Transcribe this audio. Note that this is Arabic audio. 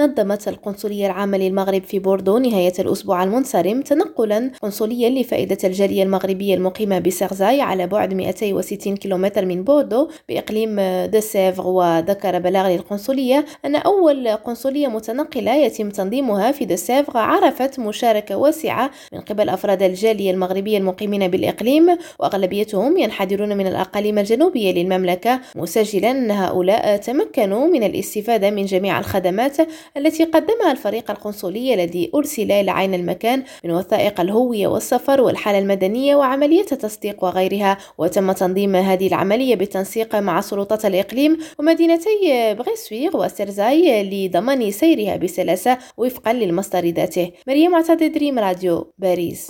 نظمت القنصلية العامة للمغرب في بوردو نهاية الأسبوع المنصرم تنقلا قنصليا لفائدة الجالية المغربية المقيمة بسيريزاي على بعد 260 كيلومتر من بوردو بإقليم دو سيفر وذكر بلاغ للقنصلية أن أول قنصلية متنقلة يتم تنظيمها في دو سيفر عرفت مشاركة واسعة من قبل أفراد الجالية المغربية المقيمين بالإقليم وأغلبيتهم ينحدرون من الأقاليم الجنوبية للمملكة مسجلا أن هؤلاء تمكنوا من الاستفادة من جميع الخدمات التي قدمها الفريق القنصلي الذي أرسل إلى عين المكان من وثائق الهوية والسفر والحالة المدنية وعملية التصديق وغيرها. وتم تنظيم هذه العملية بالتنسيق مع سلطات الإقليم ومدينتي بغيسويغ وسيرزاي لضمان سيرها بسلاسة وفقا للمصدر ذاته. مريم معتاد دريم راديو باريس.